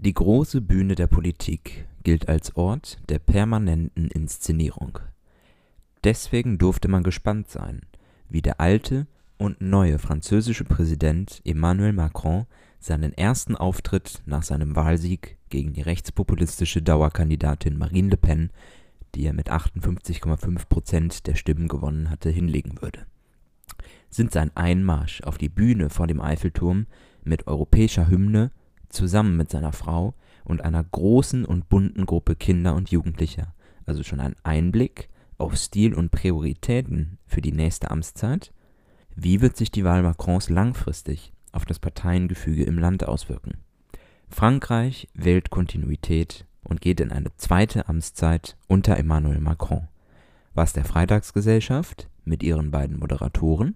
Die große Bühne der Politik gilt als Ort der permanenten Inszenierung. Deswegen durfte man gespannt sein, wie der alte und neue französische Präsident Emmanuel Macron seinen ersten Auftritt nach seinem Wahlsieg gegen die rechtspopulistische Dauerkandidatin Marine Le Pen, die er mit 58,5 Prozent der Stimmen gewonnen hatte, hinlegen würde. Sind sein Einmarsch auf die Bühne vor dem Eiffelturm mit europäischer Hymne zusammen mit seiner Frau und einer großen und bunten Gruppe Kinder und Jugendlicher also schon ein Einblick auf Stil und Prioritäten für die nächste Amtszeit? Wie wird sich die Wahl Macrons langfristig auf das Parteiengefüge im Land auswirken? Frankreich wählt Kontinuität und geht in eine zweite Amtszeit unter Emmanuel Macron, was der Freitagsgesellschaft mit ihren beiden Moderatoren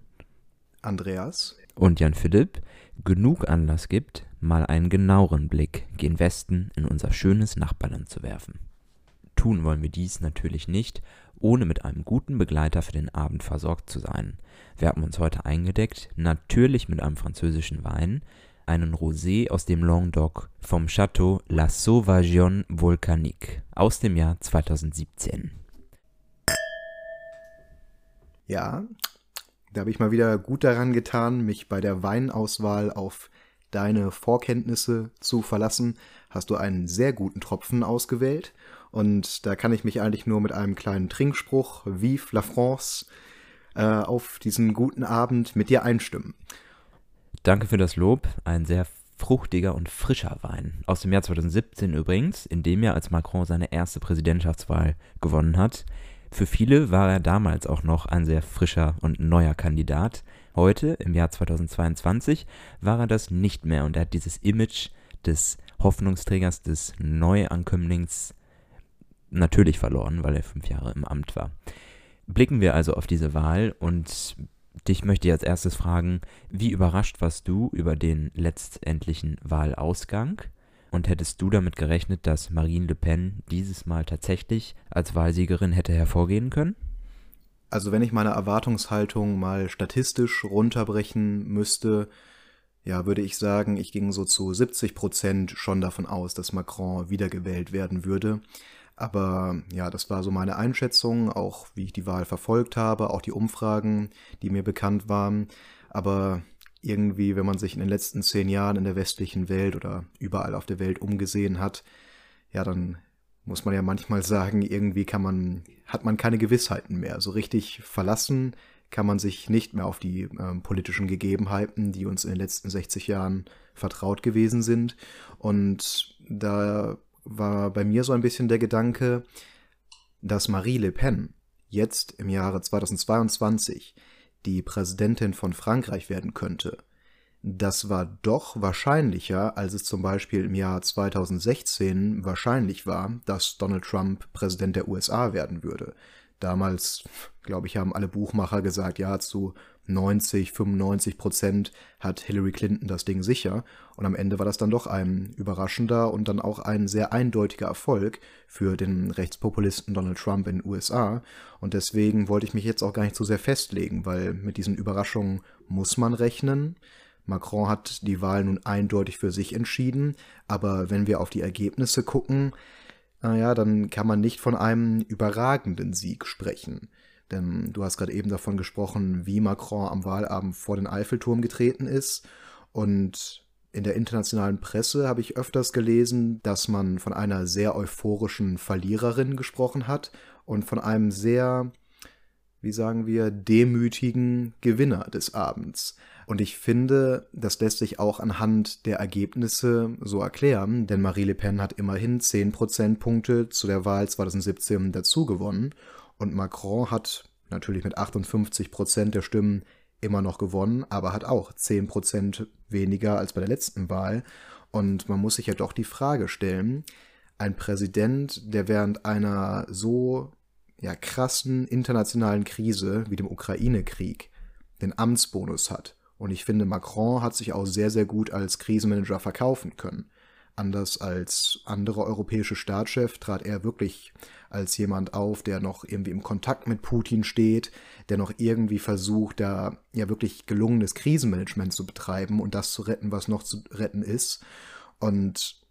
Andreas und Jan Philipp genug Anlass gibt, mal einen genaueren Blick gen Westen in unser schönes Nachbarland zu werfen. Tun wollen wir dies natürlich nicht, ohne mit einem guten Begleiter für den Abend versorgt zu sein. Wir haben uns heute eingedeckt, natürlich mit einem französischen Wein, einen Rosé aus dem Languedoc vom Château La Sauvageon Volcanique aus dem Jahr 2017. Ja, da habe ich mal wieder gut daran getan, mich bei der Weinauswahl auf deine Vorkenntnisse zu verlassen. Hast du einen sehr guten Tropfen ausgewählt und da kann ich mich eigentlich nur mit einem kleinen Trinkspruch Vive la France äh, auf diesen guten Abend mit dir einstimmen. Danke für das Lob. Ein sehr fruchtiger und frischer Wein. Aus dem Jahr 2017 übrigens, in dem Jahr, als Macron seine erste Präsidentschaftswahl gewonnen hat. Für viele war er damals auch noch ein sehr frischer und neuer Kandidat. Heute, im Jahr 2022, war er das nicht mehr und er hat dieses Image des Hoffnungsträgers, des Neuankömmlings natürlich verloren, weil er fünf Jahre im Amt war. Blicken wir also auf diese Wahl und dich möchte ich als erstes fragen, wie überrascht warst du über den letztendlichen Wahlausgang? Und hättest du damit gerechnet, dass Marine Le Pen dieses Mal tatsächlich als Wahlsiegerin hätte hervorgehen können? Also wenn ich meine Erwartungshaltung mal statistisch runterbrechen müsste, ja, würde ich sagen, ich ging so zu 70 Prozent schon davon aus, dass Macron wiedergewählt werden würde. Aber ja, das war so meine Einschätzung, auch wie ich die Wahl verfolgt habe, auch die Umfragen, die mir bekannt waren. Aber irgendwie, wenn man sich in den letzten zehn Jahren in der westlichen Welt oder überall auf der Welt umgesehen hat, ja, dann muss man ja manchmal sagen, irgendwie kann man, hat man keine Gewissheiten mehr. So richtig verlassen kann man sich nicht mehr auf die äh, politischen Gegebenheiten, die uns in den letzten 60 Jahren vertraut gewesen sind. Und da war bei mir so ein bisschen der Gedanke, dass Marie Le Pen jetzt im Jahre 2022 die Präsidentin von Frankreich werden könnte, das war doch wahrscheinlicher, als es zum Beispiel im Jahr 2016 wahrscheinlich war, dass Donald Trump Präsident der USA werden würde. Damals, glaube ich, haben alle Buchmacher gesagt, ja, zu 90, 95 Prozent hat Hillary Clinton das Ding sicher. Und am Ende war das dann doch ein überraschender und dann auch ein sehr eindeutiger Erfolg für den Rechtspopulisten Donald Trump in den USA. Und deswegen wollte ich mich jetzt auch gar nicht so sehr festlegen, weil mit diesen Überraschungen muss man rechnen. Macron hat die Wahl nun eindeutig für sich entschieden, aber wenn wir auf die Ergebnisse gucken, naja, dann kann man nicht von einem überragenden Sieg sprechen. Denn du hast gerade eben davon gesprochen, wie Macron am Wahlabend vor den Eiffelturm getreten ist. Und in der internationalen Presse habe ich öfters gelesen, dass man von einer sehr euphorischen Verliererin gesprochen hat und von einem sehr, wie sagen wir, demütigen Gewinner des Abends. Und ich finde, das lässt sich auch anhand der Ergebnisse so erklären, denn Marie Le Pen hat immerhin 10 Prozentpunkte zu der Wahl 2017 dazu gewonnen und Macron hat natürlich mit 58 Prozent der Stimmen immer noch gewonnen, aber hat auch 10 Prozent weniger als bei der letzten Wahl. Und man muss sich ja doch die Frage stellen, ein Präsident, der während einer so ja, krassen internationalen Krise wie dem Ukraine-Krieg den Amtsbonus hat und ich finde, Macron hat sich auch sehr, sehr gut als Krisenmanager verkaufen können. Anders als andere europäische Staatschefs trat er wirklich als jemand auf, der noch irgendwie im Kontakt mit Putin steht, der noch irgendwie versucht, da ja wirklich gelungenes Krisenmanagement zu betreiben und das zu retten, was noch zu retten ist. Und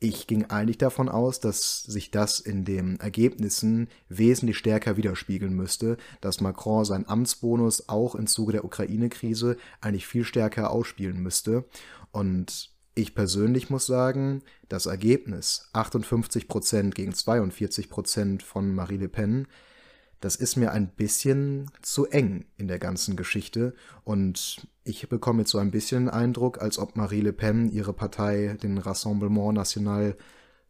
ich ging eigentlich davon aus, dass sich das in den Ergebnissen wesentlich stärker widerspiegeln müsste, dass Macron seinen Amtsbonus auch im Zuge der Ukraine-Krise eigentlich viel stärker ausspielen müsste. Und ich persönlich muss sagen, das Ergebnis 58 Prozent gegen 42 Prozent von Marie Le Pen das ist mir ein bisschen zu eng in der ganzen Geschichte und ich bekomme jetzt so ein bisschen den Eindruck, als ob Marie Le Pen ihre Partei, den Rassemblement National,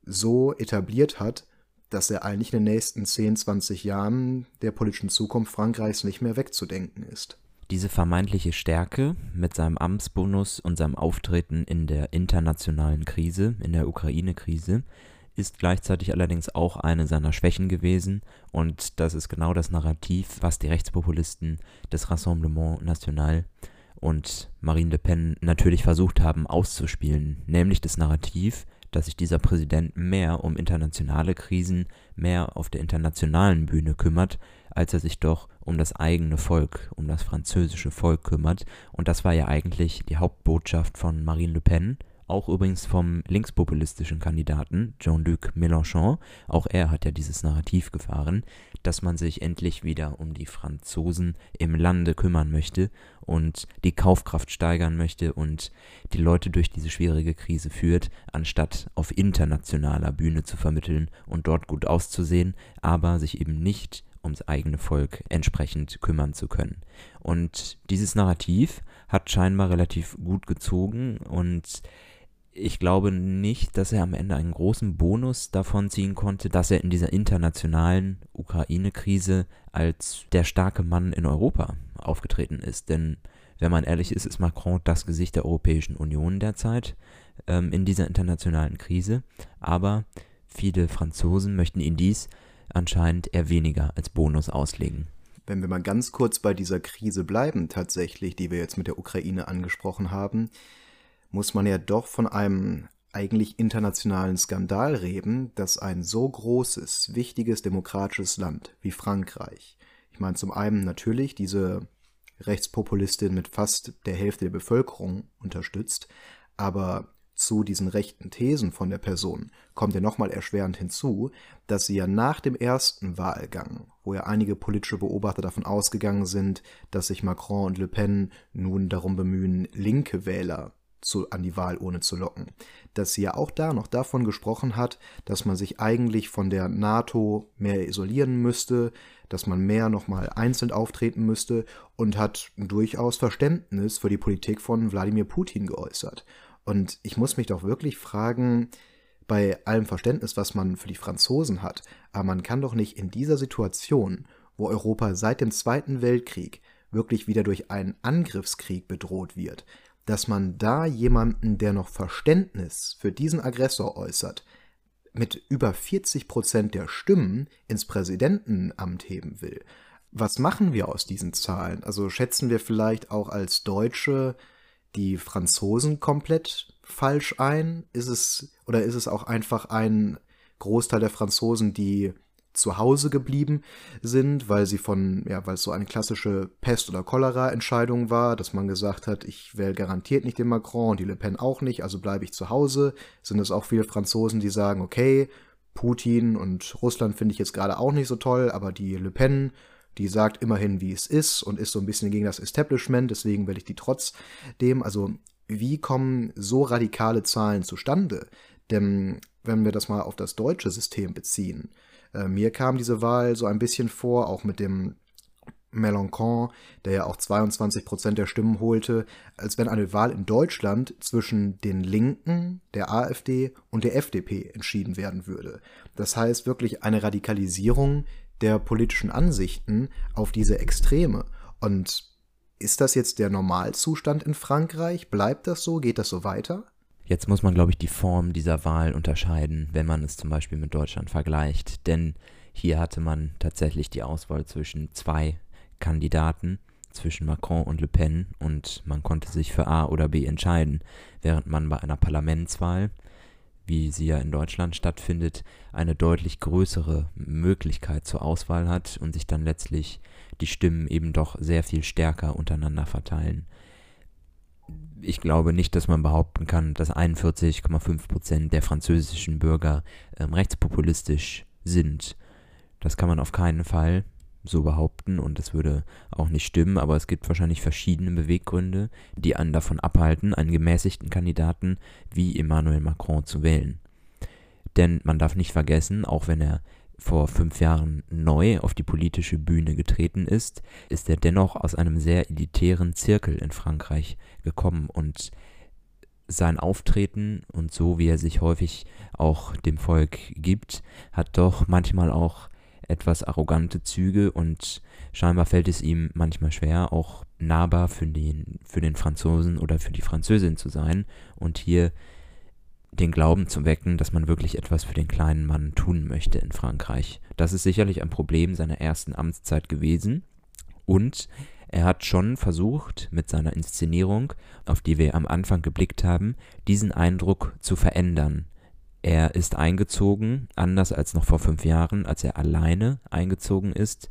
so etabliert hat, dass er eigentlich in den nächsten 10, 20 Jahren der politischen Zukunft Frankreichs nicht mehr wegzudenken ist. Diese vermeintliche Stärke mit seinem Amtsbonus und seinem Auftreten in der internationalen Krise, in der Ukraine-Krise, ist gleichzeitig allerdings auch eine seiner Schwächen gewesen. Und das ist genau das Narrativ, was die Rechtspopulisten des Rassemblement National und Marine Le Pen natürlich versucht haben auszuspielen, nämlich das Narrativ, dass sich dieser Präsident mehr um internationale Krisen, mehr auf der internationalen Bühne kümmert, als er sich doch um das eigene Volk, um das französische Volk kümmert. Und das war ja eigentlich die Hauptbotschaft von Marine Le Pen auch übrigens vom linkspopulistischen Kandidaten Jean-Luc Mélenchon. Auch er hat ja dieses Narrativ gefahren, dass man sich endlich wieder um die Franzosen im Lande kümmern möchte und die Kaufkraft steigern möchte und die Leute durch diese schwierige Krise führt, anstatt auf internationaler Bühne zu vermitteln und dort gut auszusehen, aber sich eben nicht ums eigene Volk entsprechend kümmern zu können. Und dieses Narrativ hat scheinbar relativ gut gezogen und ich glaube nicht, dass er am Ende einen großen Bonus davon ziehen konnte, dass er in dieser internationalen Ukraine-Krise als der starke Mann in Europa aufgetreten ist. Denn wenn man ehrlich ist, ist Macron das Gesicht der Europäischen Union derzeit ähm, in dieser internationalen Krise. Aber viele Franzosen möchten ihn dies anscheinend eher weniger als Bonus auslegen. Wenn wir mal ganz kurz bei dieser Krise bleiben, tatsächlich, die wir jetzt mit der Ukraine angesprochen haben, muss man ja doch von einem eigentlich internationalen Skandal reden, dass ein so großes, wichtiges demokratisches Land wie Frankreich, ich meine zum einen natürlich diese Rechtspopulistin mit fast der Hälfte der Bevölkerung unterstützt, aber zu diesen rechten Thesen von der Person kommt ja nochmal erschwerend hinzu, dass sie ja nach dem ersten Wahlgang, wo ja einige politische Beobachter davon ausgegangen sind, dass sich Macron und Le Pen nun darum bemühen, linke Wähler zu, an die Wahlurne zu locken. Dass sie ja auch da noch davon gesprochen hat, dass man sich eigentlich von der NATO mehr isolieren müsste, dass man mehr nochmal einzeln auftreten müsste und hat durchaus Verständnis für die Politik von Wladimir Putin geäußert. Und ich muss mich doch wirklich fragen, bei allem Verständnis, was man für die Franzosen hat, aber man kann doch nicht in dieser Situation, wo Europa seit dem Zweiten Weltkrieg wirklich wieder durch einen Angriffskrieg bedroht wird, dass man da jemanden, der noch Verständnis für diesen Aggressor äußert, mit über 40 Prozent der Stimmen ins Präsidentenamt heben will. Was machen wir aus diesen Zahlen? Also schätzen wir vielleicht auch als Deutsche die Franzosen komplett falsch ein? Ist es oder ist es auch einfach ein Großteil der Franzosen, die zu Hause geblieben sind, weil sie von, ja, weil es so eine klassische Pest- oder Cholera-Entscheidung war, dass man gesagt hat, ich wähle garantiert nicht den Macron und die Le Pen auch nicht, also bleibe ich zu Hause. Sind es auch viele Franzosen, die sagen, okay, Putin und Russland finde ich jetzt gerade auch nicht so toll, aber die Le Pen, die sagt immerhin, wie es ist und ist so ein bisschen gegen das Establishment, deswegen wähle ich die trotzdem. Also wie kommen so radikale Zahlen zustande? Denn wenn wir das mal auf das deutsche System beziehen, äh, mir kam diese Wahl so ein bisschen vor, auch mit dem Mélenchon, der ja auch 22 Prozent der Stimmen holte, als wenn eine Wahl in Deutschland zwischen den Linken, der AfD und der FDP entschieden werden würde. Das heißt wirklich eine Radikalisierung der politischen Ansichten auf diese Extreme. Und ist das jetzt der Normalzustand in Frankreich? Bleibt das so? Geht das so weiter? Jetzt muss man, glaube ich, die Form dieser Wahl unterscheiden, wenn man es zum Beispiel mit Deutschland vergleicht. Denn hier hatte man tatsächlich die Auswahl zwischen zwei Kandidaten, zwischen Macron und Le Pen, und man konnte sich für A oder B entscheiden, während man bei einer Parlamentswahl, wie sie ja in Deutschland stattfindet, eine deutlich größere Möglichkeit zur Auswahl hat und sich dann letztlich die Stimmen eben doch sehr viel stärker untereinander verteilen ich glaube nicht, dass man behaupten kann, dass 41,5 Prozent der französischen Bürger ähm, rechtspopulistisch sind. Das kann man auf keinen Fall so behaupten und das würde auch nicht stimmen, aber es gibt wahrscheinlich verschiedene Beweggründe, die einen davon abhalten, einen gemäßigten Kandidaten wie Emmanuel Macron zu wählen. Denn man darf nicht vergessen, auch wenn er vor fünf Jahren neu auf die politische Bühne getreten ist, ist er dennoch aus einem sehr elitären Zirkel in Frankreich gekommen und sein Auftreten und so wie er sich häufig auch dem Volk gibt, hat doch manchmal auch etwas arrogante Züge und scheinbar fällt es ihm manchmal schwer, auch nahbar für den, für den Franzosen oder für die Französin zu sein und hier den Glauben zu wecken, dass man wirklich etwas für den kleinen Mann tun möchte in Frankreich. Das ist sicherlich ein Problem seiner ersten Amtszeit gewesen. Und er hat schon versucht, mit seiner Inszenierung, auf die wir am Anfang geblickt haben, diesen Eindruck zu verändern. Er ist eingezogen, anders als noch vor fünf Jahren, als er alleine eingezogen ist,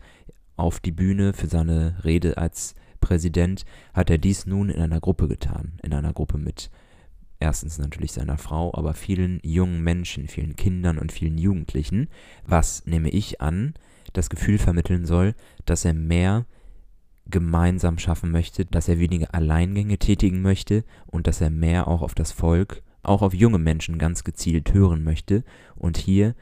auf die Bühne für seine Rede als Präsident, hat er dies nun in einer Gruppe getan, in einer Gruppe mit erstens natürlich seiner Frau, aber vielen jungen Menschen, vielen Kindern und vielen Jugendlichen, was, nehme ich an, das Gefühl vermitteln soll, dass er mehr gemeinsam schaffen möchte, dass er weniger Alleingänge tätigen möchte und dass er mehr auch auf das Volk, auch auf junge Menschen ganz gezielt hören möchte und hier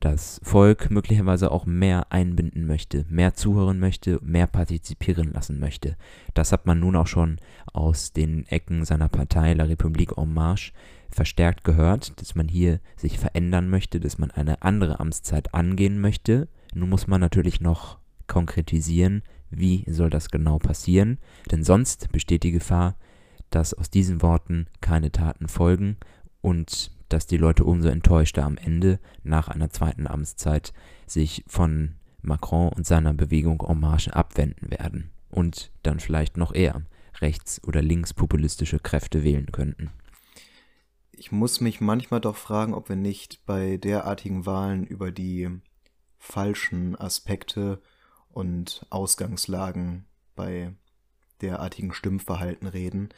das Volk möglicherweise auch mehr einbinden möchte, mehr zuhören möchte, mehr partizipieren lassen möchte. Das hat man nun auch schon aus den Ecken seiner Partei La République en Marche verstärkt gehört, dass man hier sich verändern möchte, dass man eine andere Amtszeit angehen möchte. Nun muss man natürlich noch konkretisieren, wie soll das genau passieren, denn sonst besteht die Gefahr, dass aus diesen Worten keine Taten folgen und dass die Leute umso enttäuschter am Ende nach einer zweiten Amtszeit sich von Macron und seiner Bewegung En Marche abwenden werden und dann vielleicht noch eher rechts- oder linkspopulistische Kräfte wählen könnten. Ich muss mich manchmal doch fragen, ob wir nicht bei derartigen Wahlen über die falschen Aspekte und Ausgangslagen bei derartigen Stimmverhalten reden.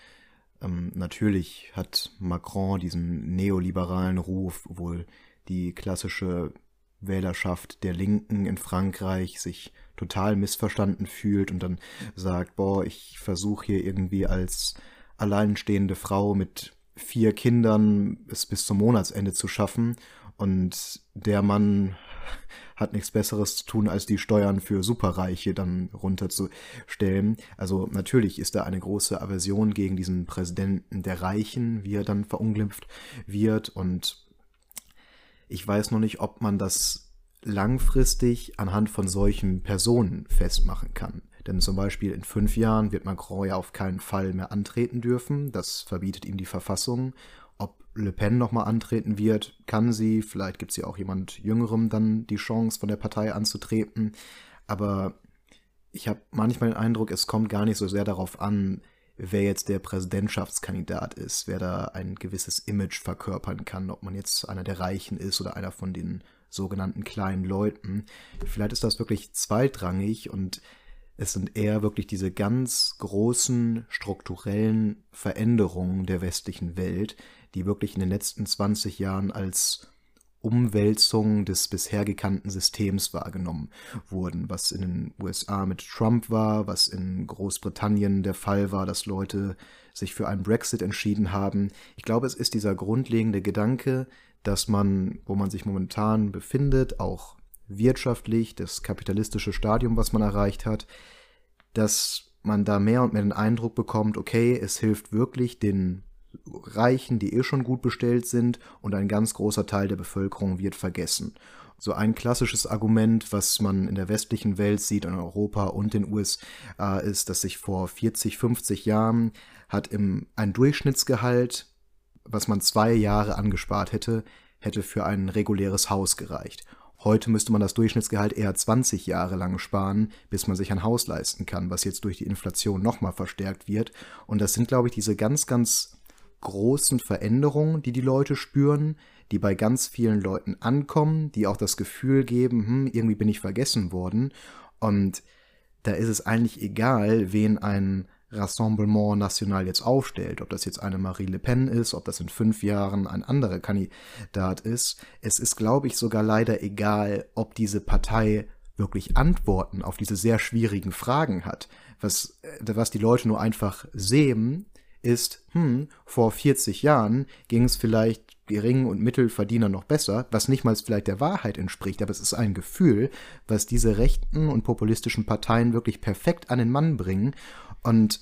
Ähm, natürlich hat Macron diesen neoliberalen Ruf, wohl die klassische Wählerschaft der Linken in Frankreich sich total missverstanden fühlt und dann sagt, boah, ich versuche hier irgendwie als alleinstehende Frau mit vier Kindern es bis zum Monatsende zu schaffen. Und der Mann hat nichts Besseres zu tun, als die Steuern für Superreiche dann runterzustellen. Also natürlich ist da eine große Aversion gegen diesen Präsidenten der Reichen, wie er dann verunglimpft wird. Und ich weiß noch nicht, ob man das langfristig anhand von solchen Personen festmachen kann. Denn zum Beispiel in fünf Jahren wird Macron ja auf keinen Fall mehr antreten dürfen. Das verbietet ihm die Verfassung. Le Pen nochmal antreten wird, kann sie, vielleicht gibt es ja auch jemand Jüngerem dann die Chance, von der Partei anzutreten. Aber ich habe manchmal den Eindruck, es kommt gar nicht so sehr darauf an, wer jetzt der Präsidentschaftskandidat ist, wer da ein gewisses Image verkörpern kann, ob man jetzt einer der Reichen ist oder einer von den sogenannten kleinen Leuten. Vielleicht ist das wirklich zweitrangig und es sind eher wirklich diese ganz großen strukturellen Veränderungen der westlichen Welt, die wirklich in den letzten 20 Jahren als Umwälzung des bisher gekannten Systems wahrgenommen wurden, was in den USA mit Trump war, was in Großbritannien der Fall war, dass Leute sich für einen Brexit entschieden haben. Ich glaube, es ist dieser grundlegende Gedanke, dass man, wo man sich momentan befindet, auch wirtschaftlich, das kapitalistische Stadium, was man erreicht hat, dass man da mehr und mehr den Eindruck bekommt, okay, es hilft wirklich den Reichen, die eh schon gut bestellt sind, und ein ganz großer Teil der Bevölkerung wird vergessen. So ein klassisches Argument, was man in der westlichen Welt sieht, in Europa und den USA, ist, dass sich vor 40, 50 Jahren hat im, ein Durchschnittsgehalt, was man zwei Jahre angespart hätte, hätte für ein reguläres Haus gereicht. Heute müsste man das Durchschnittsgehalt eher 20 Jahre lang sparen, bis man sich ein Haus leisten kann, was jetzt durch die Inflation nochmal verstärkt wird. Und das sind, glaube ich, diese ganz, ganz großen Veränderungen, die die Leute spüren, die bei ganz vielen Leuten ankommen, die auch das Gefühl geben, hm, irgendwie bin ich vergessen worden. Und da ist es eigentlich egal, wen ein Rassemblement National jetzt aufstellt, ob das jetzt eine Marie Le Pen ist, ob das in fünf Jahren ein anderer Kandidat ist. Es ist, glaube ich, sogar leider egal, ob diese Partei wirklich Antworten auf diese sehr schwierigen Fragen hat. Was, äh, was die Leute nur einfach sehen, ist, hm, vor 40 Jahren ging es vielleicht Gering- und Mittelverdiener noch besser, was nicht mal vielleicht der Wahrheit entspricht, aber es ist ein Gefühl, was diese rechten und populistischen Parteien wirklich perfekt an den Mann bringen. Und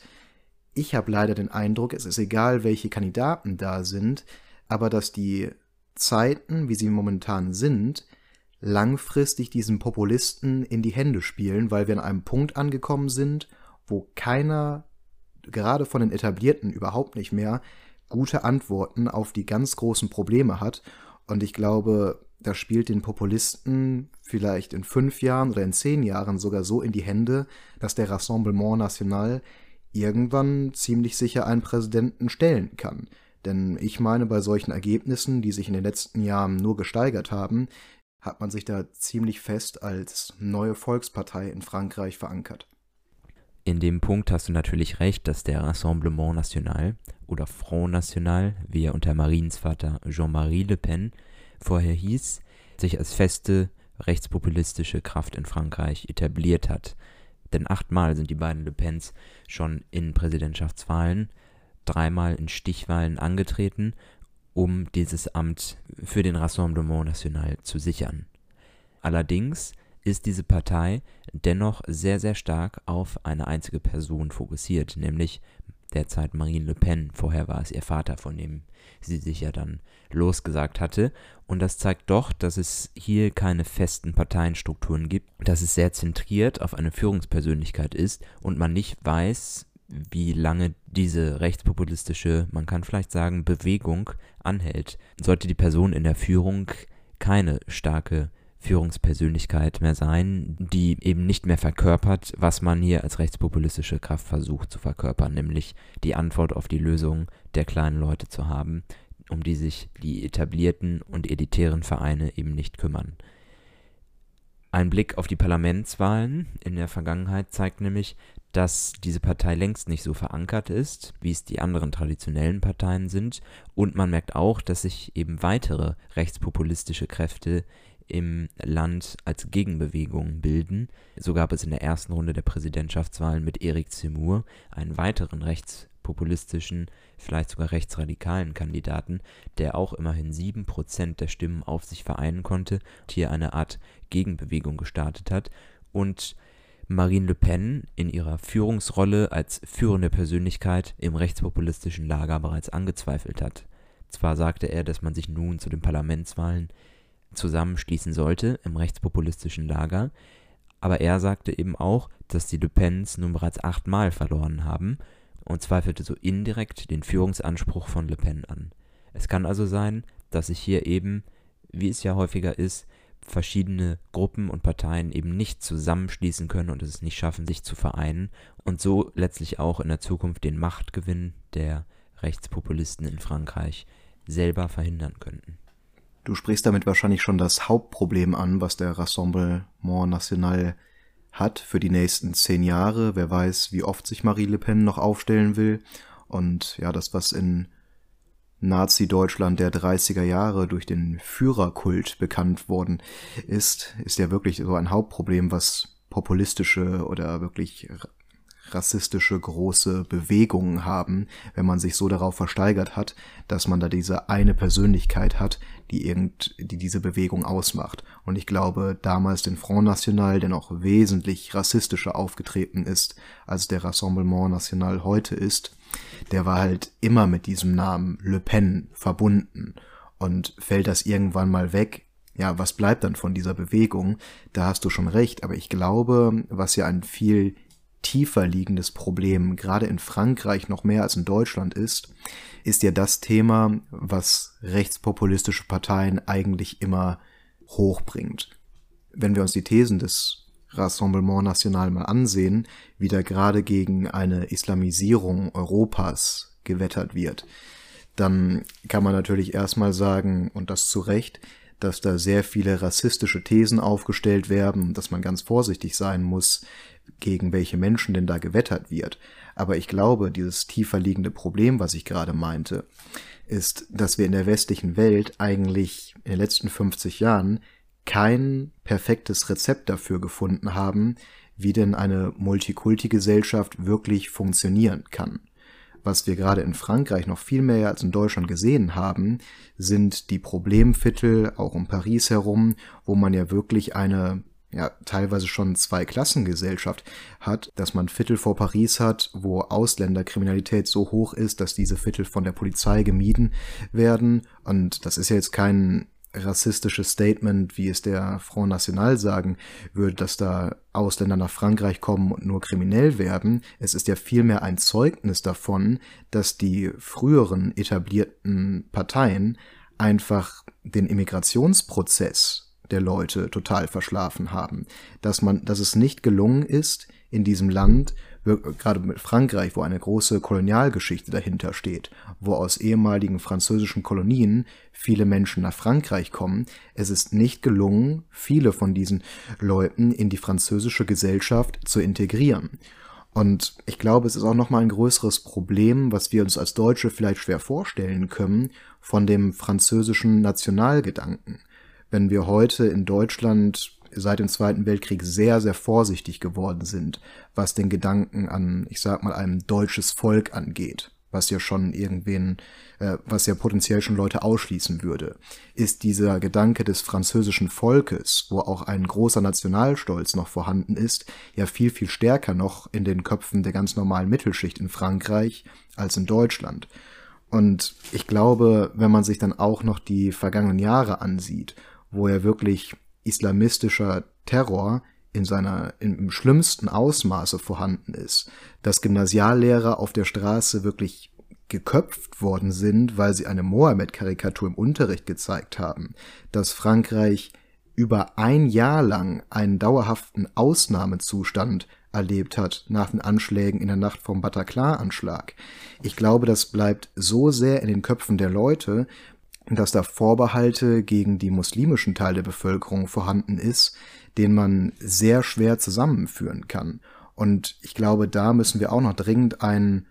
ich habe leider den Eindruck, es ist egal, welche Kandidaten da sind, aber dass die Zeiten, wie sie momentan sind, langfristig diesen Populisten in die Hände spielen, weil wir an einem Punkt angekommen sind, wo keiner, gerade von den Etablierten überhaupt nicht mehr, gute Antworten auf die ganz großen Probleme hat. Und ich glaube, das spielt den Populisten vielleicht in fünf Jahren oder in zehn Jahren sogar so in die Hände, dass der Rassemblement National irgendwann ziemlich sicher einen Präsidenten stellen kann. Denn ich meine, bei solchen Ergebnissen, die sich in den letzten Jahren nur gesteigert haben, hat man sich da ziemlich fest als neue Volkspartei in Frankreich verankert. In dem Punkt hast du natürlich recht, dass der Rassemblement National oder Front National, wie er unter Mariens Vater Jean-Marie Le Pen vorher hieß, sich als feste rechtspopulistische Kraft in Frankreich etabliert hat. Denn achtmal sind die beiden Le Pens schon in Präsidentschaftswahlen, dreimal in Stichwahlen angetreten, um dieses Amt für den Rassemblement National zu sichern. Allerdings ist diese Partei dennoch sehr, sehr stark auf eine einzige Person fokussiert, nämlich derzeit Marine Le Pen. Vorher war es ihr Vater, von dem sie sich ja dann losgesagt hatte. Und das zeigt doch, dass es hier keine festen Parteienstrukturen gibt, dass es sehr zentriert auf eine Führungspersönlichkeit ist und man nicht weiß, wie lange diese rechtspopulistische, man kann vielleicht sagen, Bewegung anhält. Sollte die Person in der Führung keine starke Führungspersönlichkeit mehr sein, die eben nicht mehr verkörpert, was man hier als rechtspopulistische Kraft versucht zu verkörpern, nämlich die Antwort auf die Lösung der kleinen Leute zu haben, um die sich die etablierten und elitären Vereine eben nicht kümmern. Ein Blick auf die Parlamentswahlen in der Vergangenheit zeigt nämlich, dass diese Partei längst nicht so verankert ist, wie es die anderen traditionellen Parteien sind, und man merkt auch, dass sich eben weitere rechtspopulistische Kräfte im Land als Gegenbewegung bilden. So gab es in der ersten Runde der Präsidentschaftswahlen mit Eric Zemmour einen weiteren rechtspopulistischen, vielleicht sogar rechtsradikalen Kandidaten, der auch immerhin 7% der Stimmen auf sich vereinen konnte und hier eine Art Gegenbewegung gestartet hat. Und Marine Le Pen in ihrer Führungsrolle als führende Persönlichkeit im rechtspopulistischen Lager bereits angezweifelt hat. Zwar sagte er, dass man sich nun zu den Parlamentswahlen zusammenschließen sollte im rechtspopulistischen Lager. Aber er sagte eben auch, dass die Le Pens nun bereits achtmal verloren haben und zweifelte so indirekt den Führungsanspruch von Le Pen an. Es kann also sein, dass sich hier eben, wie es ja häufiger ist, verschiedene Gruppen und Parteien eben nicht zusammenschließen können und es nicht schaffen, sich zu vereinen und so letztlich auch in der Zukunft den Machtgewinn der Rechtspopulisten in Frankreich selber verhindern könnten. Du sprichst damit wahrscheinlich schon das Hauptproblem an, was der Rassemblement National hat für die nächsten zehn Jahre. Wer weiß, wie oft sich Marie Le Pen noch aufstellen will. Und ja, das, was in Nazi-Deutschland der 30er Jahre durch den Führerkult bekannt worden ist, ist ja wirklich so ein Hauptproblem, was populistische oder wirklich rassistische große Bewegungen haben, wenn man sich so darauf versteigert hat, dass man da diese eine Persönlichkeit hat, die irgend, die diese Bewegung ausmacht. Und ich glaube, damals den Front National, der noch wesentlich rassistischer aufgetreten ist, als der Rassemblement National heute ist, der war halt immer mit diesem Namen Le Pen verbunden. Und fällt das irgendwann mal weg, ja, was bleibt dann von dieser Bewegung? Da hast du schon recht, aber ich glaube, was ja ein viel tiefer liegendes Problem, gerade in Frankreich noch mehr als in Deutschland ist, ist ja das Thema, was rechtspopulistische Parteien eigentlich immer hochbringt. Wenn wir uns die Thesen des Rassemblement National mal ansehen, wie da gerade gegen eine Islamisierung Europas gewettert wird, dann kann man natürlich erstmal sagen, und das zu Recht, dass da sehr viele rassistische Thesen aufgestellt werden, dass man ganz vorsichtig sein muss, gegen welche Menschen denn da gewettert wird. Aber ich glaube, dieses tiefer liegende Problem, was ich gerade meinte, ist, dass wir in der westlichen Welt eigentlich in den letzten 50 Jahren kein perfektes Rezept dafür gefunden haben, wie denn eine Multikulti-Gesellschaft wirklich funktionieren kann. Was wir gerade in Frankreich noch viel mehr als in Deutschland gesehen haben, sind die Problemviertel, auch um Paris herum, wo man ja wirklich eine ja, teilweise schon zwei Klassengesellschaft hat, dass man Viertel vor Paris hat, wo Ausländerkriminalität so hoch ist, dass diese Viertel von der Polizei gemieden werden. Und das ist ja jetzt kein rassistisches Statement, wie es der Front National sagen würde, dass da Ausländer nach Frankreich kommen und nur kriminell werden. Es ist ja vielmehr ein Zeugnis davon, dass die früheren etablierten Parteien einfach den Immigrationsprozess der Leute total verschlafen haben. Dass man, dass es nicht gelungen ist, in diesem Land gerade mit Frankreich, wo eine große Kolonialgeschichte dahinter steht, wo aus ehemaligen französischen Kolonien viele Menschen nach Frankreich kommen, es ist nicht gelungen, viele von diesen Leuten in die französische Gesellschaft zu integrieren. Und ich glaube, es ist auch nochmal ein größeres Problem, was wir uns als Deutsche vielleicht schwer vorstellen können, von dem französischen Nationalgedanken. Wenn wir heute in Deutschland seit dem Zweiten Weltkrieg sehr, sehr vorsichtig geworden sind, was den Gedanken an, ich sag mal, ein deutsches Volk angeht, was ja schon irgendwen, äh, was ja potenziell schon Leute ausschließen würde, ist dieser Gedanke des französischen Volkes, wo auch ein großer Nationalstolz noch vorhanden ist, ja viel, viel stärker noch in den Köpfen der ganz normalen Mittelschicht in Frankreich als in Deutschland. Und ich glaube, wenn man sich dann auch noch die vergangenen Jahre ansieht, wo er wirklich islamistischer Terror in seiner im schlimmsten Ausmaße vorhanden ist, dass Gymnasiallehrer auf der Straße wirklich geköpft worden sind, weil sie eine Mohammed-Karikatur im Unterricht gezeigt haben, dass Frankreich über ein Jahr lang einen dauerhaften Ausnahmezustand erlebt hat nach den Anschlägen in der Nacht vom Bataclan-Anschlag. Ich glaube, das bleibt so sehr in den Köpfen der Leute, dass da Vorbehalte gegen die muslimischen Teil der Bevölkerung vorhanden ist, den man sehr schwer zusammenführen kann. Und ich glaube, da müssen wir auch noch dringend ein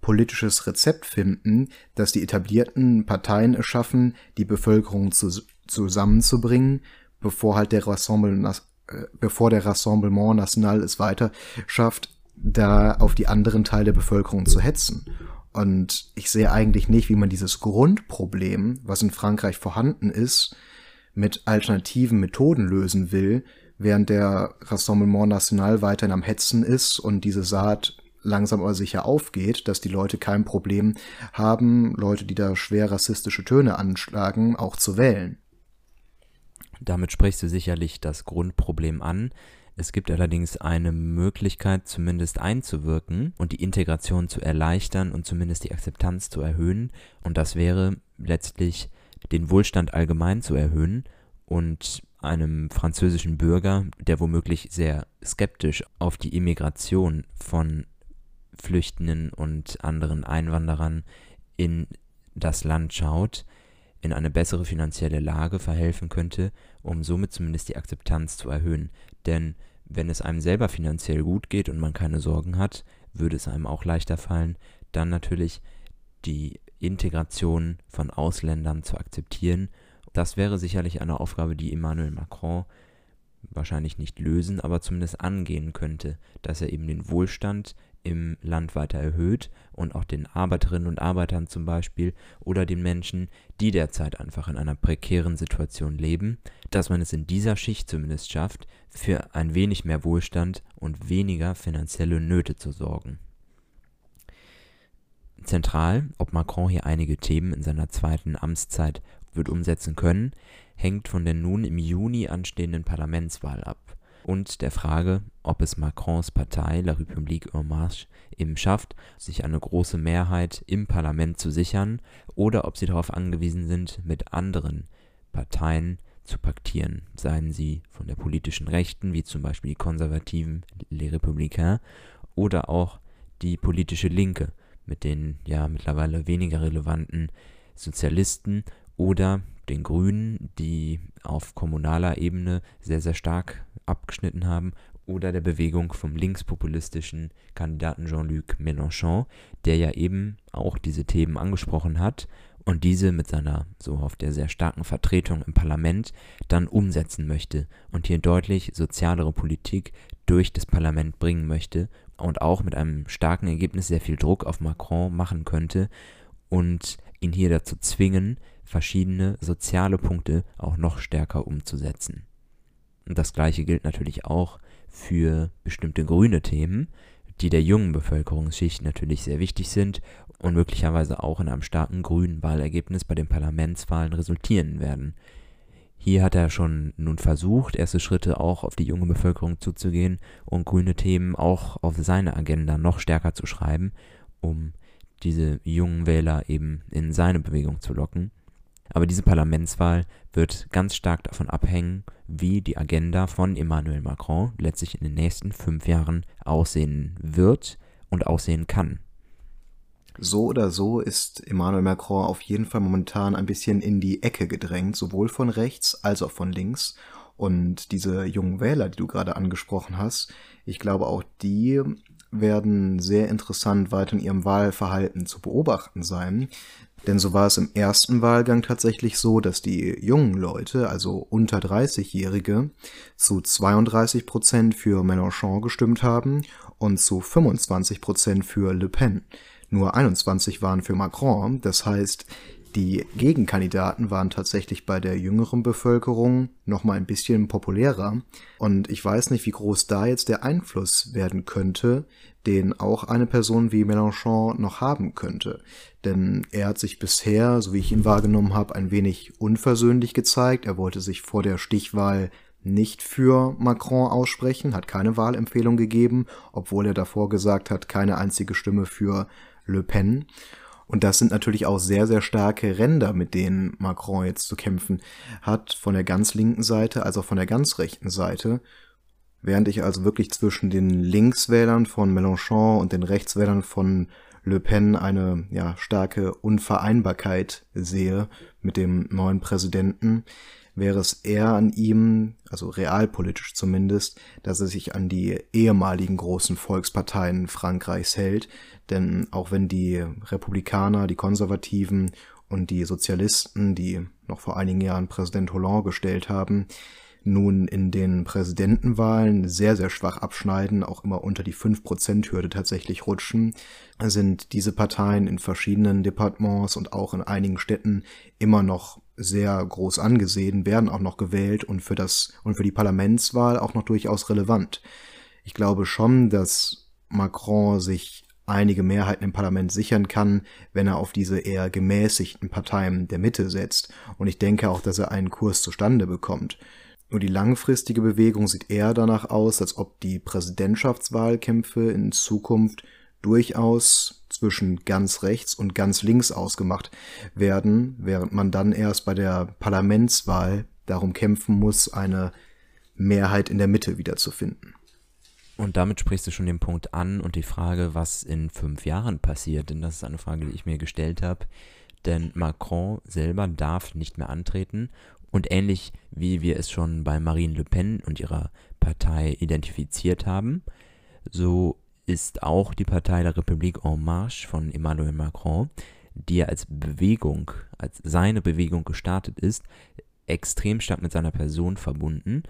politisches Rezept finden, das die etablierten Parteien erschaffen, die Bevölkerung zu, zusammenzubringen, bevor halt der Rassemblement, äh, bevor der Rassemblement National es weiter schafft, da auf die anderen Teile der Bevölkerung zu hetzen. Und ich sehe eigentlich nicht, wie man dieses Grundproblem, was in Frankreich vorhanden ist, mit alternativen Methoden lösen will, während der Rassemblement National weiterhin am Hetzen ist und diese Saat langsam aber sicher aufgeht, dass die Leute kein Problem haben, Leute, die da schwer rassistische Töne anschlagen, auch zu wählen. Damit sprichst du sicherlich das Grundproblem an. Es gibt allerdings eine Möglichkeit, zumindest einzuwirken und die Integration zu erleichtern und zumindest die Akzeptanz zu erhöhen. Und das wäre letztlich den Wohlstand allgemein zu erhöhen und einem französischen Bürger, der womöglich sehr skeptisch auf die Immigration von Flüchtenden und anderen Einwanderern in das Land schaut, in eine bessere finanzielle Lage verhelfen könnte, um somit zumindest die Akzeptanz zu erhöhen. Denn wenn es einem selber finanziell gut geht und man keine Sorgen hat, würde es einem auch leichter fallen, dann natürlich die Integration von Ausländern zu akzeptieren. Das wäre sicherlich eine Aufgabe, die Emmanuel Macron wahrscheinlich nicht lösen, aber zumindest angehen könnte, dass er eben den Wohlstand im Land weiter erhöht und auch den Arbeiterinnen und Arbeitern zum Beispiel oder den Menschen, die derzeit einfach in einer prekären Situation leben, dass man es in dieser Schicht zumindest schafft, für ein wenig mehr Wohlstand und weniger finanzielle Nöte zu sorgen. Zentral, ob Macron hier einige Themen in seiner zweiten Amtszeit wird umsetzen können, hängt von der nun im Juni anstehenden Parlamentswahl ab und der Frage, ob es Macrons Partei La République En Marche eben schafft, sich eine große Mehrheit im Parlament zu sichern oder ob sie darauf angewiesen sind, mit anderen Parteien zu paktieren, seien sie von der politischen Rechten, wie zum Beispiel die Konservativen, Les Républicains, oder auch die politische Linke mit den ja mittlerweile weniger relevanten Sozialisten oder den Grünen, die auf kommunaler Ebene sehr, sehr stark abgeschnitten haben, oder der Bewegung vom linkspopulistischen Kandidaten Jean-Luc Mélenchon, der ja eben auch diese Themen angesprochen hat und diese mit seiner so auf der sehr starken Vertretung im Parlament dann umsetzen möchte und hier deutlich sozialere Politik durch das Parlament bringen möchte und auch mit einem starken Ergebnis sehr viel Druck auf Macron machen könnte und ihn hier dazu zwingen, verschiedene soziale Punkte auch noch stärker umzusetzen. Und das gleiche gilt natürlich auch für bestimmte grüne Themen, die der jungen Bevölkerungsschicht natürlich sehr wichtig sind und möglicherweise auch in einem starken grünen Wahlergebnis bei den Parlamentswahlen resultieren werden. Hier hat er schon nun versucht, erste Schritte auch auf die junge Bevölkerung zuzugehen und grüne Themen auch auf seine Agenda noch stärker zu schreiben, um diese jungen Wähler eben in seine Bewegung zu locken. Aber diese Parlamentswahl wird ganz stark davon abhängen, wie die Agenda von Emmanuel Macron letztlich in den nächsten fünf Jahren aussehen wird und aussehen kann. So oder so ist Emmanuel Macron auf jeden Fall momentan ein bisschen in die Ecke gedrängt, sowohl von rechts als auch von links. Und diese jungen Wähler, die du gerade angesprochen hast, ich glaube auch die werden sehr interessant weiter in ihrem Wahlverhalten zu beobachten sein. Denn so war es im ersten Wahlgang tatsächlich so, dass die jungen Leute, also unter 30-Jährige, zu 32 Prozent für Mélenchon gestimmt haben und zu 25 Prozent für Le Pen. Nur 21 waren für Macron, das heißt, die Gegenkandidaten waren tatsächlich bei der jüngeren Bevölkerung noch mal ein bisschen populärer und ich weiß nicht, wie groß da jetzt der Einfluss werden könnte, den auch eine Person wie Mélenchon noch haben könnte. Denn er hat sich bisher, so wie ich ihn wahrgenommen habe, ein wenig unversöhnlich gezeigt. Er wollte sich vor der Stichwahl nicht für Macron aussprechen, hat keine Wahlempfehlung gegeben, obwohl er davor gesagt hat, keine einzige Stimme für Le Pen. Und das sind natürlich auch sehr, sehr starke Ränder, mit denen Macron jetzt zu kämpfen hat, von der ganz linken Seite als auch von der ganz rechten Seite. Während ich also wirklich zwischen den Linkswählern von Mélenchon und den Rechtswählern von Le Pen eine ja, starke Unvereinbarkeit sehe mit dem neuen Präsidenten, wäre es eher an ihm, also realpolitisch zumindest, dass er sich an die ehemaligen großen Volksparteien Frankreichs hält. Denn auch wenn die Republikaner, die Konservativen und die Sozialisten, die noch vor einigen Jahren Präsident Hollande gestellt haben, nun in den Präsidentenwahlen sehr, sehr schwach abschneiden, auch immer unter die 5%-Hürde tatsächlich rutschen, sind diese Parteien in verschiedenen Departements und auch in einigen Städten immer noch sehr groß angesehen, werden auch noch gewählt und für das und für die Parlamentswahl auch noch durchaus relevant. Ich glaube schon, dass Macron sich einige Mehrheiten im Parlament sichern kann, wenn er auf diese eher gemäßigten Parteien der Mitte setzt. Und ich denke auch, dass er einen Kurs zustande bekommt. Nur die langfristige Bewegung sieht eher danach aus, als ob die Präsidentschaftswahlkämpfe in Zukunft durchaus zwischen ganz rechts und ganz links ausgemacht werden, während man dann erst bei der Parlamentswahl darum kämpfen muss, eine Mehrheit in der Mitte wiederzufinden. Und damit sprichst du schon den Punkt an und die Frage, was in fünf Jahren passiert, denn das ist eine Frage, die ich mir gestellt habe. Denn Macron selber darf nicht mehr antreten und ähnlich wie wir es schon bei Marine Le Pen und ihrer Partei identifiziert haben, so ist auch die Partei der Republik En Marche von Emmanuel Macron, die er als Bewegung, als seine Bewegung gestartet ist, extrem stark mit seiner Person verbunden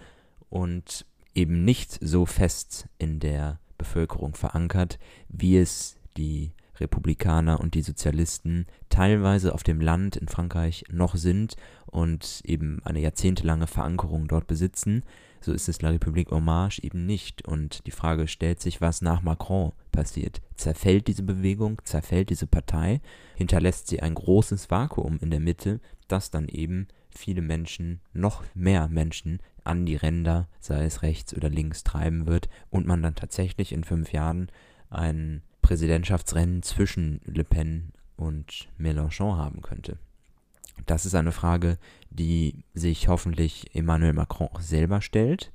und eben nicht so fest in der Bevölkerung verankert, wie es die Republikaner und die Sozialisten teilweise auf dem Land in Frankreich noch sind und eben eine jahrzehntelange Verankerung dort besitzen, so ist es La République Marche eben nicht. Und die Frage stellt sich, was nach Macron passiert. Zerfällt diese Bewegung, zerfällt diese Partei, hinterlässt sie ein großes Vakuum in der Mitte, das dann eben viele Menschen, noch mehr Menschen an die Ränder, sei es rechts oder links, treiben wird und man dann tatsächlich in fünf Jahren ein Präsidentschaftsrennen zwischen Le Pen und Mélenchon haben könnte. Das ist eine Frage, die sich hoffentlich Emmanuel Macron selber stellt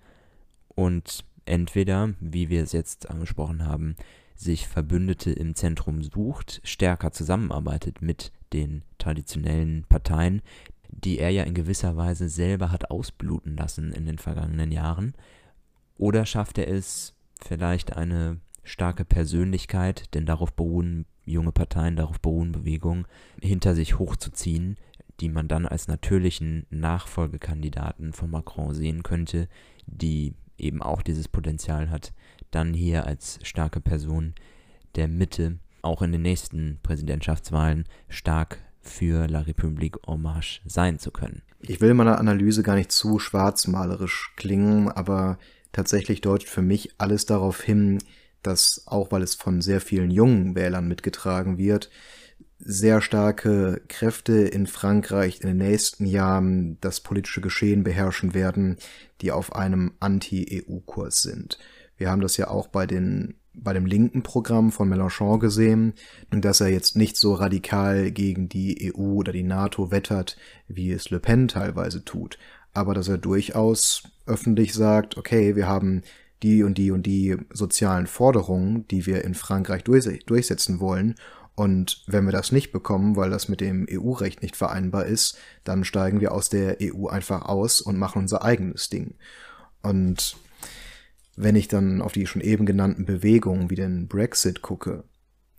und entweder, wie wir es jetzt angesprochen haben, sich Verbündete im Zentrum sucht, stärker zusammenarbeitet mit den traditionellen Parteien, die er ja in gewisser Weise selber hat ausbluten lassen in den vergangenen Jahren? Oder schafft er es vielleicht eine starke Persönlichkeit, denn darauf beruhen junge Parteien, darauf beruhen Bewegungen, hinter sich hochzuziehen, die man dann als natürlichen Nachfolgekandidaten von Macron sehen könnte, die eben auch dieses Potenzial hat, dann hier als starke Person der Mitte auch in den nächsten Präsidentschaftswahlen stark für La République Marche sein zu können. Ich will meiner Analyse gar nicht zu schwarzmalerisch klingen, aber tatsächlich deutet für mich alles darauf hin, dass auch weil es von sehr vielen jungen Wählern mitgetragen wird, sehr starke Kräfte in Frankreich in den nächsten Jahren das politische Geschehen beherrschen werden, die auf einem Anti-EU-Kurs sind. Wir haben das ja auch bei den bei dem linken Programm von Mélenchon gesehen, dass er jetzt nicht so radikal gegen die EU oder die NATO wettert, wie es Le Pen teilweise tut, aber dass er durchaus öffentlich sagt, okay, wir haben die und die und die sozialen Forderungen, die wir in Frankreich durchsetzen wollen und wenn wir das nicht bekommen, weil das mit dem EU-Recht nicht vereinbar ist, dann steigen wir aus der EU einfach aus und machen unser eigenes Ding. Und wenn ich dann auf die schon eben genannten Bewegungen wie den Brexit gucke,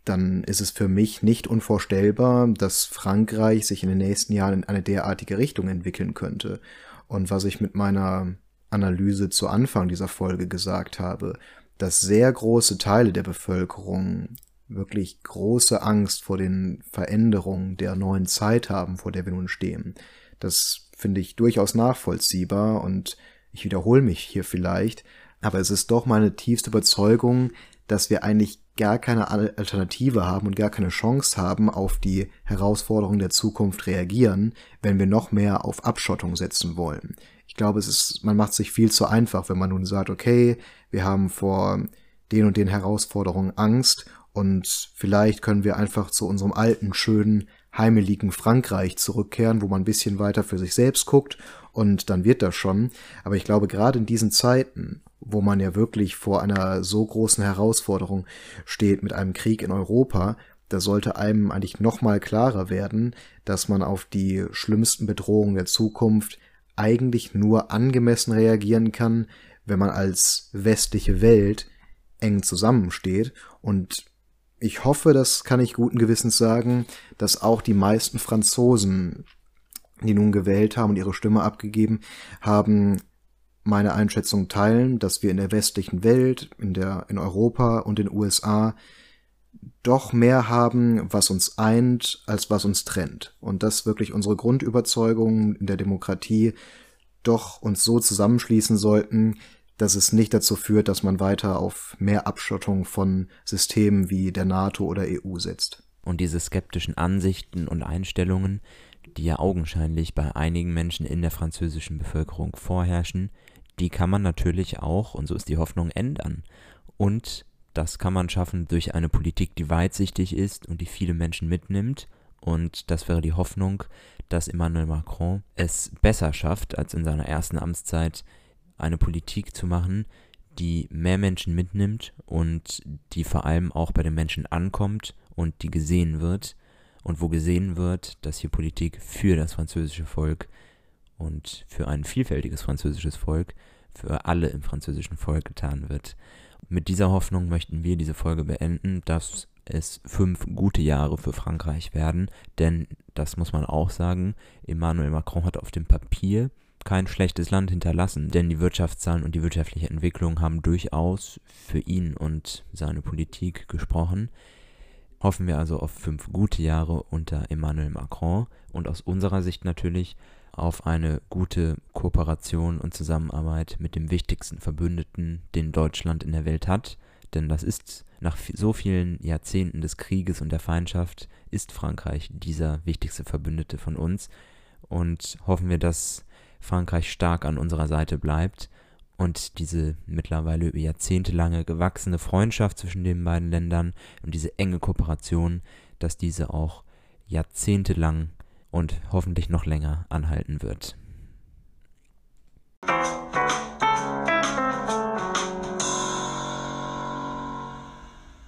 dann ist es für mich nicht unvorstellbar, dass Frankreich sich in den nächsten Jahren in eine derartige Richtung entwickeln könnte. Und was ich mit meiner Analyse zu Anfang dieser Folge gesagt habe, dass sehr große Teile der Bevölkerung wirklich große Angst vor den Veränderungen der neuen Zeit haben, vor der wir nun stehen. Das finde ich durchaus nachvollziehbar und ich wiederhole mich hier vielleicht, aber es ist doch meine tiefste Überzeugung, dass wir eigentlich gar keine Alternative haben und gar keine Chance haben, auf die Herausforderungen der Zukunft reagieren, wenn wir noch mehr auf Abschottung setzen wollen. Ich glaube, es ist, man macht sich viel zu einfach, wenn man nun sagt, okay, wir haben vor den und den Herausforderungen Angst und vielleicht können wir einfach zu unserem alten, schönen, heimeligen Frankreich zurückkehren, wo man ein bisschen weiter für sich selbst guckt und dann wird das schon. Aber ich glaube, gerade in diesen Zeiten, wo man ja wirklich vor einer so großen Herausforderung steht mit einem Krieg in Europa, da sollte einem eigentlich nochmal klarer werden, dass man auf die schlimmsten Bedrohungen der Zukunft eigentlich nur angemessen reagieren kann, wenn man als westliche Welt eng zusammensteht. Und ich hoffe, das kann ich guten Gewissens sagen, dass auch die meisten Franzosen, die nun gewählt haben und ihre Stimme abgegeben haben, meine Einschätzung teilen, dass wir in der westlichen Welt, in der, in Europa und in den USA doch mehr haben, was uns eint, als was uns trennt. Und dass wirklich unsere Grundüberzeugungen in der Demokratie doch uns so zusammenschließen sollten, dass es nicht dazu führt, dass man weiter auf mehr Abschottung von Systemen wie der NATO oder EU setzt. Und diese skeptischen Ansichten und Einstellungen, die ja augenscheinlich bei einigen Menschen in der französischen Bevölkerung vorherrschen, die kann man natürlich auch, und so ist die Hoffnung, ändern. Und das kann man schaffen durch eine Politik, die weitsichtig ist und die viele Menschen mitnimmt. Und das wäre die Hoffnung, dass Emmanuel Macron es besser schafft als in seiner ersten Amtszeit, eine Politik zu machen, die mehr Menschen mitnimmt und die vor allem auch bei den Menschen ankommt und die gesehen wird und wo gesehen wird, dass hier Politik für das französische Volk und für ein vielfältiges französisches Volk, für alle im französischen Volk getan wird. Mit dieser Hoffnung möchten wir diese Folge beenden, dass es fünf gute Jahre für Frankreich werden, denn das muss man auch sagen, Emmanuel Macron hat auf dem Papier kein schlechtes Land hinterlassen, denn die Wirtschaftszahlen und die wirtschaftliche Entwicklung haben durchaus für ihn und seine Politik gesprochen. Hoffen wir also auf fünf gute Jahre unter Emmanuel Macron. Und aus unserer Sicht natürlich auf eine gute Kooperation und Zusammenarbeit mit dem wichtigsten Verbündeten, den Deutschland in der Welt hat. Denn das ist nach so vielen Jahrzehnten des Krieges und der Feindschaft, ist Frankreich dieser wichtigste Verbündete von uns. Und hoffen wir, dass Frankreich stark an unserer Seite bleibt und diese mittlerweile über Jahrzehnte lange gewachsene Freundschaft zwischen den beiden Ländern und diese enge Kooperation, dass diese auch jahrzehntelang und hoffentlich noch länger anhalten wird.